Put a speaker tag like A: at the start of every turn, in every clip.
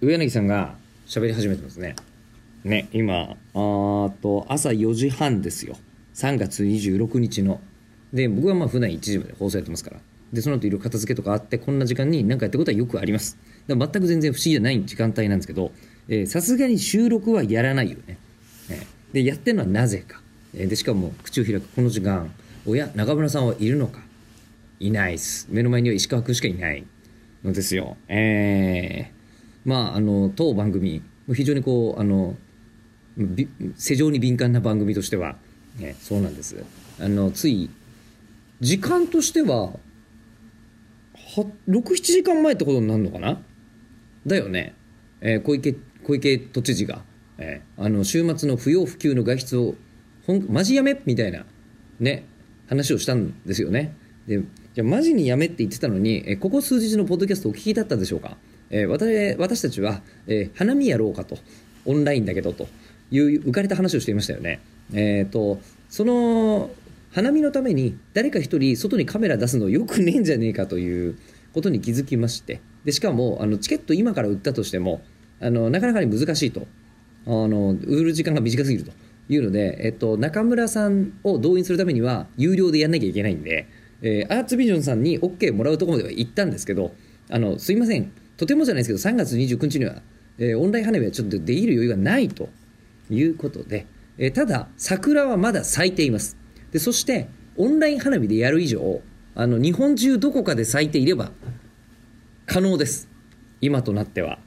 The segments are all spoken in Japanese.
A: 上柳さんが喋り始めてますね。ね、今、あと、朝4時半ですよ。3月26日の。で、僕はまあ普段1時まで放送やってますから。で、その後いろいろ片付けとかあって、こんな時間に何かやってることはよくあります。だ全く全然不思議じゃない時間帯なんですけど、さすがに収録はやらないよね。えーで、やってるのはなぜか。えーで、しかも口を開くこの時間、おや、中村さんはいるのかいないっす。目の前には石川君しかいないのですよ。えーまあ、あの当番組非常にこうあの世情に敏感な番組としては、ね、そうなんです。あのつい時間としては67時間前ってことになるのかな？だよね、えー小池小池都知事が、えーあの週末の不要不急の外出をほんマジやめ？みたいなね話をしたんですよね。でじゃあマジにやめって言ってたのに、えーここ数日のポッドキャストお聞きだったでしょうか、えー私たちは、えー花見やろうかとオンラインだけどという浮かれた話をしていましたよね。えっ、とその花見のために誰か一人外にカメラ出すのよくねえんじゃねえかということに気づきまして。でしかもあのチケット今から売ったとしてもあのなかなかに難しいと。あの売る時間が短すぎると。いうので、えっと、中村さんを動員するためには有料でやんなきゃいけないんで、えーアーツビジョンさんに OK もらうところまでは行ったんですけどあのすいません。とてもじゃないですけど3月29日には、えーオンライン花火はちょっとできる余裕がないということで、えーただ桜はまだ咲いています。でそしてオンライン花火でやる以上あの日本中どこかで咲いていれば可能です。今となっては。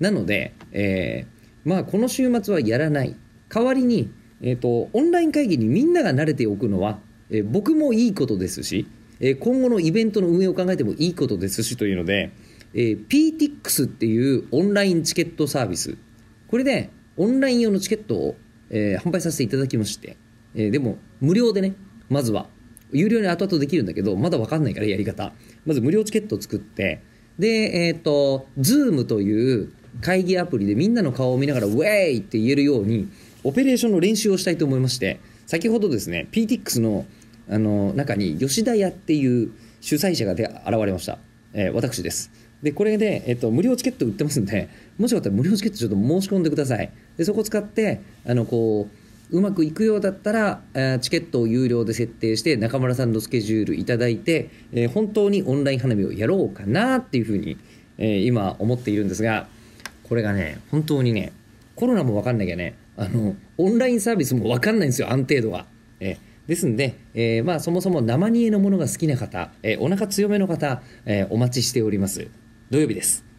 A: なので、えーまあこの週末はやらない。代わりに、えー、とオンライン会議にみんなが慣れておくのは、えー僕もいいことですし、えー今後のイベントの運営を考えてもいいことですしというので、えー PTX っていうオンラインチケットサービス。これでオンライン用のチケットを、えー販売させていただきまして、えーでも無料でねまずは。有料に後々できるんだけどまだ分かんないからやり方。まず無料チケットを作って。でえっ、と Zoom という会議アプリでみんなの顔を見ながらウェイ!って言えるようにオペレーションの練習をしたいと思いまして。先ほどですね PTX のあの中に吉田屋っていう主催者が現れました、えー私です。でこれで、えっと、無料チケット売ってますんでもしよかったら無料チケットちょっと申し込んでくださいでそこ使ってあのこううまくいくようだったら、えチケットを有料で設定して中村さんのスケジュールいただいて、えー本当にオンライン花火をやろうかなっていうふうに、えー今思っているんですがこれがね本当にねコロナも分かんなきゃねあのオンラインサービスも分かんないんですよ安定度は。えーですんで、えーまあ、そもそも生煮えのものが好きな方、えーお腹強めの方、えーお待ちしております土曜日です。